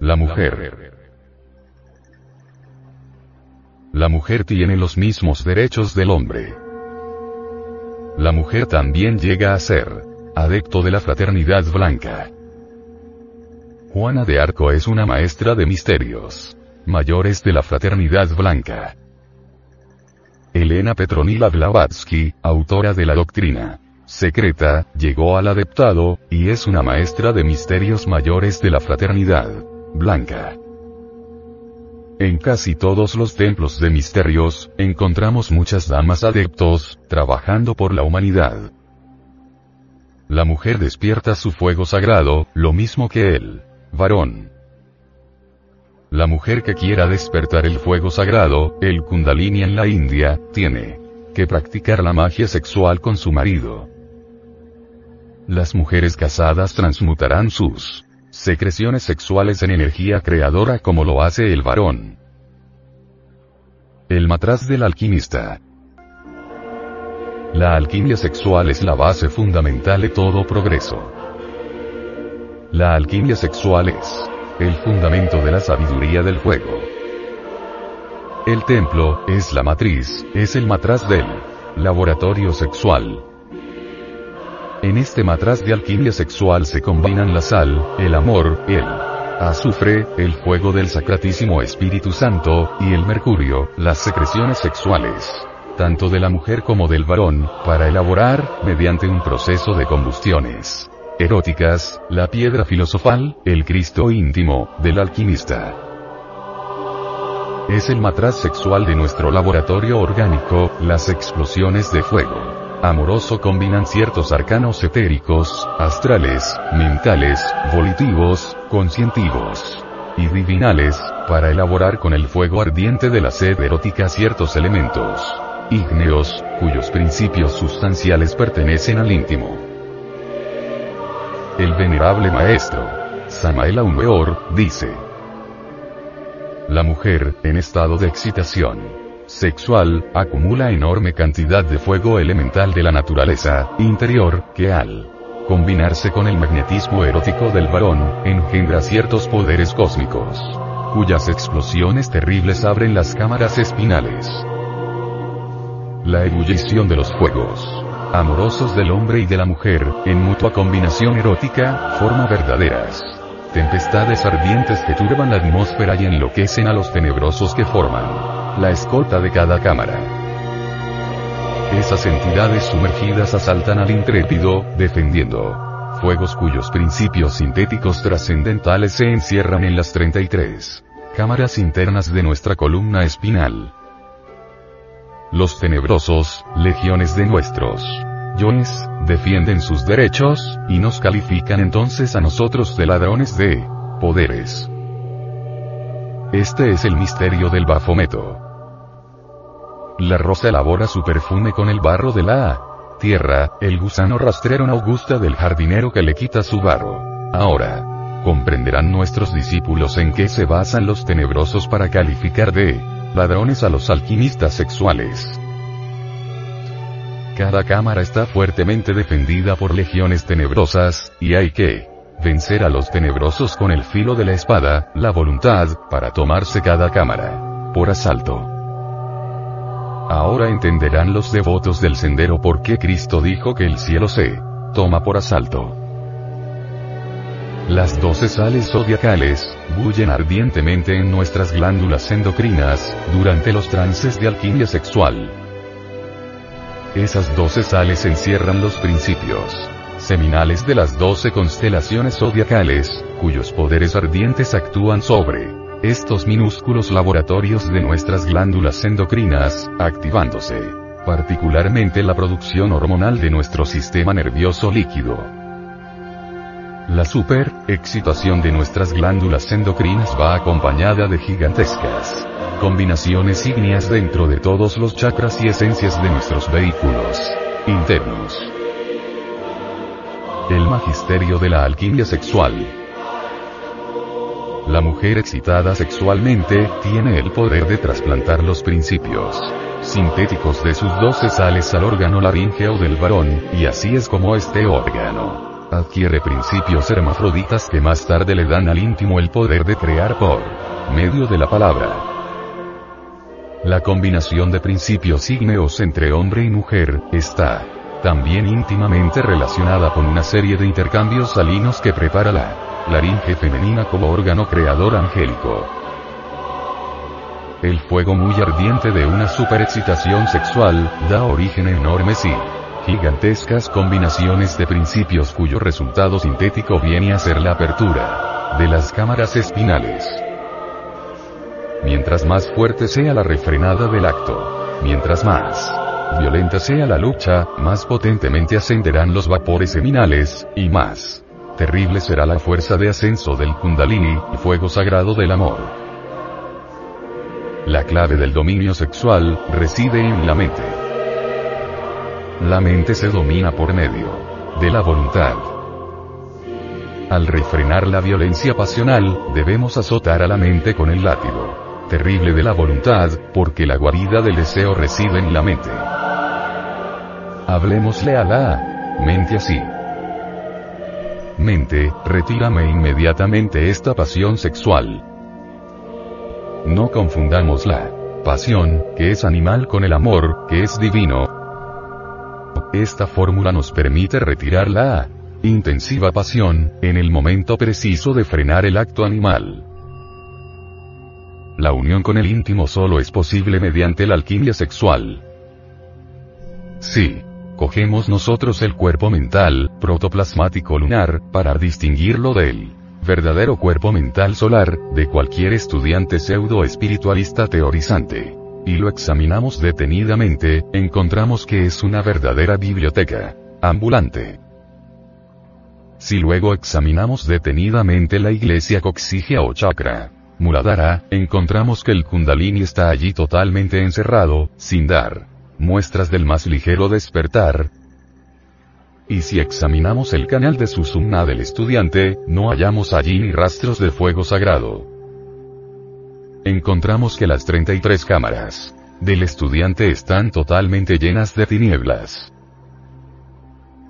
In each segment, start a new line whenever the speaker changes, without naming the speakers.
La mujer. La mujer tiene los mismos derechos del hombre. La mujer también llega a ser adepto de la fraternidad blanca. Juana de Arco es una maestra de misterios mayores de la fraternidad blanca. Elena Petronila Blavatsky, autora de la doctrina secreta, llegó al adeptado, y es una maestra de misterios mayores de la fraternidad blanca. En casi todos los templos de misterios, encontramos muchas damas adeptos, trabajando por la humanidad. La mujer despierta su fuego sagrado, lo mismo que el varón. La mujer que quiera despertar el fuego sagrado, el kundalini en la India, tiene que practicar la magia sexual con su marido. Las mujeres casadas transmutarán sus secreciones sexuales en energía creadora como lo hace el varón. El matraz del alquimista. La alquimia sexual es la base fundamental de todo progreso. La alquimia sexual es el fundamento de la sabiduría del juego. El templo, es la matriz, es el matraz del laboratorio sexual. En este matraz de alquimia sexual se combinan la sal, el amor, el azufre, el fuego del Sacratísimo Espíritu Santo, y el mercurio, las secreciones sexuales, tanto de la mujer como del varón, para elaborar, mediante un proceso de combustiones, eróticas, la piedra filosofal, el Cristo íntimo, del alquimista. Es el matraz sexual de nuestro laboratorio orgánico, las explosiones de fuego. Amoroso combinan ciertos arcanos etéricos, astrales, mentales, volitivos, conscientivos y divinales, para elaborar con el fuego ardiente de la sed erótica ciertos elementos ígneos, cuyos principios sustanciales pertenecen al íntimo. El venerable maestro, Samael Aumeor, dice, la mujer, en estado de excitación sexual, acumula enorme cantidad de fuego elemental de la naturaleza interior, que al combinarse con el magnetismo erótico del varón, engendra ciertos poderes cósmicos, cuyas explosiones terribles abren las cámaras espinales. La ebullición de los fuegos amorosos del hombre y de la mujer, en mutua combinación erótica, forma verdaderas tempestades ardientes que turban la atmósfera y enloquecen a los tenebrosos que forman la escolta de cada cámara. Esas entidades sumergidas asaltan al intrépido, defendiendo fuegos cuyos principios sintéticos trascendentales se encierran en las 33 cámaras internas de nuestra columna espinal. Los tenebrosos, legiones de nuestros yoes, defienden sus derechos, y nos califican entonces a nosotros de ladrones de poderes. Este es el misterio del Bafometo. La rosa elabora su perfume con el barro de la tierra, el gusano rastrero no gusta del jardinero que le quita su barro. Ahora, comprenderán nuestros discípulos en qué se basan los tenebrosos para calificar de ladrones a los alquimistas sexuales. Cada cámara está fuertemente defendida por legiones tenebrosas, y hay que vencer a los tenebrosos con el filo de la espada, la voluntad, para tomarse cada cámara por asalto. Ahora entenderán los devotos del sendero por qué Cristo dijo que el cielo se toma por asalto. Las doce sales zodiacales, bullen ardientemente en nuestras glándulas endocrinas, durante los trances de alquimia sexual. Esas doce sales encierran los principios seminales de las doce constelaciones zodiacales, cuyos poderes ardientes actúan sobre estos minúsculos laboratorios de nuestras glándulas endocrinas, activándose particularmente la producción hormonal de nuestro sistema nervioso líquido. La super excitación de nuestras glándulas endocrinas va acompañada de gigantescas combinaciones ígneas dentro de todos los chakras y esencias de nuestros vehículos internos. El magisterio de la alquimia sexual. La mujer excitada sexualmente tiene el poder de trasplantar los principios sintéticos de sus doce sales al órgano laríngeo del varón, y así es como este órgano adquiere principios hermafroditas que más tarde le dan al íntimo el poder de crear por medio de la palabra. La combinación de principios ígneos entre hombre y mujer, está también íntimamente relacionada con una serie de intercambios salinos que prepara la laringe femenina como órgano creador angélico. El fuego muy ardiente de una superexcitación sexual, da origen a enormes y gigantescas combinaciones de principios cuyo resultado sintético viene a ser la apertura de las cámaras espinales. Mientras más fuerte sea la refrenada del acto, mientras más violenta sea la lucha, más potentemente ascenderán los vapores seminales, y más terrible será la fuerza de ascenso del kundalini, fuego sagrado del amor. La clave del dominio sexual, reside en la mente. La mente se domina por medio de la voluntad. Al refrenar la violencia pasional, debemos azotar a la mente con el látigo terrible de la voluntad, porque la guarida del deseo reside en la mente. Hablemosle a la mente así. Mente, retírame inmediatamente esta pasión sexual. No confundamos la pasión, que es animal, con el amor, que es divino. Esta fórmula nos permite retirar la intensiva pasión, en el momento preciso de frenar el acto animal. La unión con el íntimo solo es posible mediante la alquimia sexual. Sí cogemos nosotros el cuerpo mental, protoplasmático lunar, para distinguirlo del verdadero cuerpo mental solar, de cualquier estudiante pseudo espiritualista teorizante. Y lo examinamos detenidamente, encontramos que es una verdadera biblioteca ambulante. Si luego examinamos detenidamente la iglesia coxigia o chakra, Muladhara, encontramos que el kundalini está allí totalmente encerrado, sin dar muestras del más ligero despertar. Y si examinamos el canal de Susumna del estudiante, no hallamos allí ni rastros de fuego sagrado. Encontramos que las 33 cámaras del estudiante están totalmente llenas de tinieblas.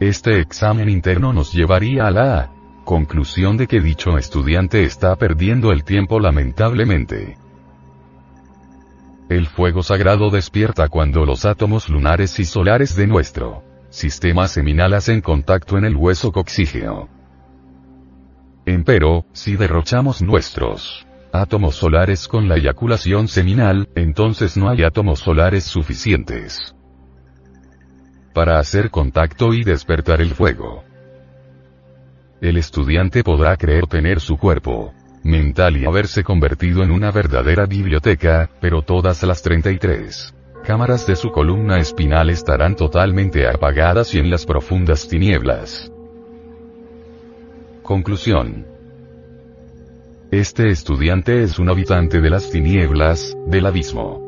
Este examen interno nos llevaría a la conclusión de que dicho estudiante está perdiendo el tiempo lamentablemente. El fuego sagrado despierta cuando los átomos lunares y solares de nuestro sistema seminal hacen contacto en el hueso coxígeo. Empero, si derrochamos nuestros átomos solares con la eyaculación seminal, entonces no hay átomos solares suficientes para hacer contacto y despertar el fuego. El estudiante podrá creer tener su cuerpo mental y haberse convertido en una verdadera biblioteca, pero todas las 33 cámaras de su columna espinal estarán totalmente apagadas y en las profundas tinieblas. Conclusión. Este estudiante es un habitante de las tinieblas, del abismo.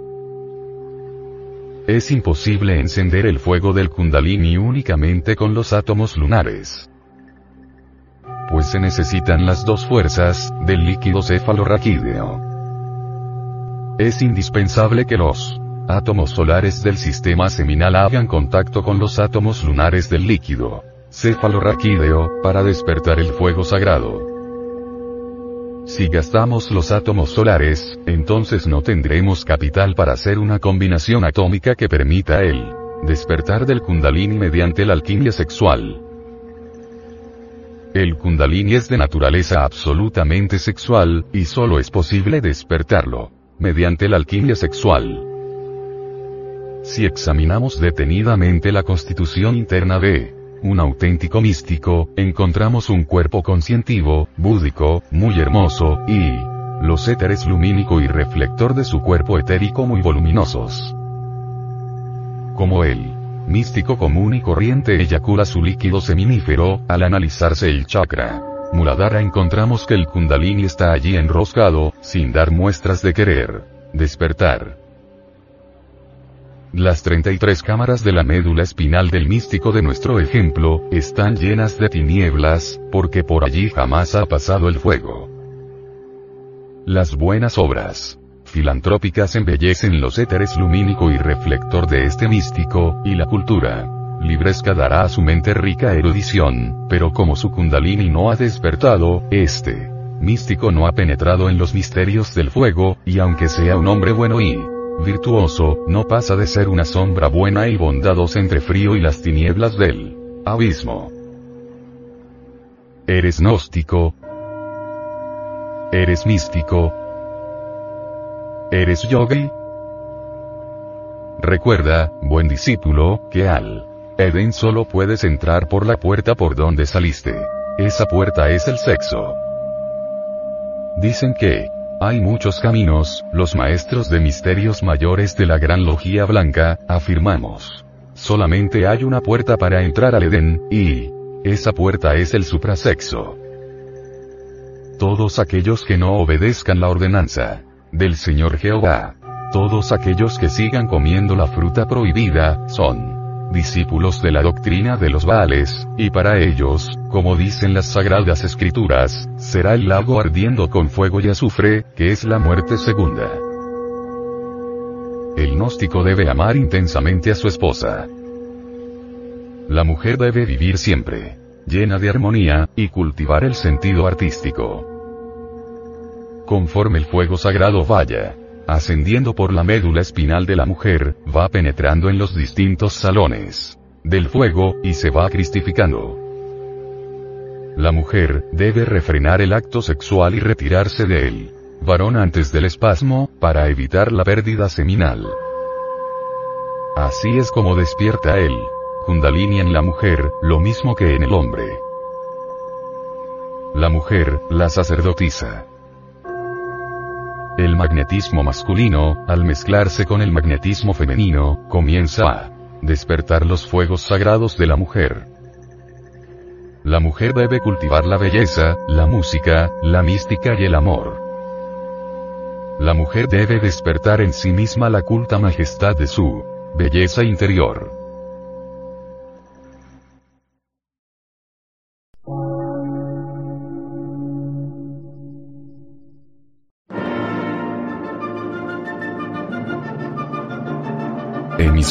Es imposible encender el fuego del kundalini únicamente con los átomos lunares pues se necesitan las dos fuerzas, del líquido cefalorraquídeo. Es indispensable que los átomos solares del sistema seminal hagan contacto con los átomos lunares del líquido cefalorraquídeo, para despertar el fuego sagrado. Si gastamos los átomos solares, entonces no tendremos capital para hacer una combinación atómica que permita el despertar del kundalini mediante la alquimia sexual. El kundalini es de naturaleza absolutamente sexual, y solo es posible despertarlo mediante la alquimia sexual. Si examinamos detenidamente la constitución interna de un auténtico místico, encontramos un cuerpo conscientivo, búdico, muy hermoso, y los éteres lumínico y reflector de su cuerpo etérico muy voluminosos. Como él místico común y corriente eyacula su líquido seminífero, al analizarse el chakra. Muladhara encontramos que el kundalini está allí enroscado, sin dar muestras de querer despertar. Las 33 cámaras de la médula espinal del místico de nuestro ejemplo, están llenas de tinieblas, porque por allí jamás ha pasado el fuego. Las buenas obras filantrópicas embellecen los éteres lumínico y reflector de este místico, y la cultura Libresca dará a su mente rica erudición, pero como su kundalini no ha despertado, este místico no ha penetrado en los misterios del fuego, y aunque sea un hombre bueno y virtuoso, no pasa de ser una sombra buena y bondadosa entre frío y las tinieblas del abismo. ¿Eres gnóstico? ¿Eres místico? ¿Eres yogi? Recuerda, buen discípulo, que al Edén solo puedes entrar por la puerta por donde saliste. Esa puerta es el sexo. Dicen que hay muchos caminos, los maestros de misterios mayores de la Gran Logía Blanca, afirmamos. Solamente hay una puerta para entrar al Edén, y esa puerta es el suprasexo. Todos aquellos que no obedezcan la ordenanza del Señor Jehová, todos aquellos que sigan comiendo la fruta prohibida, son discípulos de la doctrina de los Baales, y para ellos, como dicen las sagradas escrituras, será el lago ardiendo con fuego y azufre, que es la muerte segunda. El gnóstico debe amar intensamente a su esposa. La mujer debe vivir siempre, llena de armonía, y cultivar el sentido artístico. Conforme el fuego sagrado vaya ascendiendo por la médula espinal de la mujer, va penetrando en los distintos salones del fuego, y se va cristificando. La mujer, debe refrenar el acto sexual y retirarse de él. Varón antes del espasmo, para evitar la pérdida seminal. Así es como despierta él. Kundalini en la mujer, lo mismo que en el hombre. La mujer, la sacerdotisa. El magnetismo masculino, al mezclarse con el magnetismo femenino, comienza a despertar los fuegos sagrados de la mujer. La mujer debe cultivar la belleza, la música, la mística y el amor. La mujer debe despertar en sí misma la culta majestad de su belleza interior.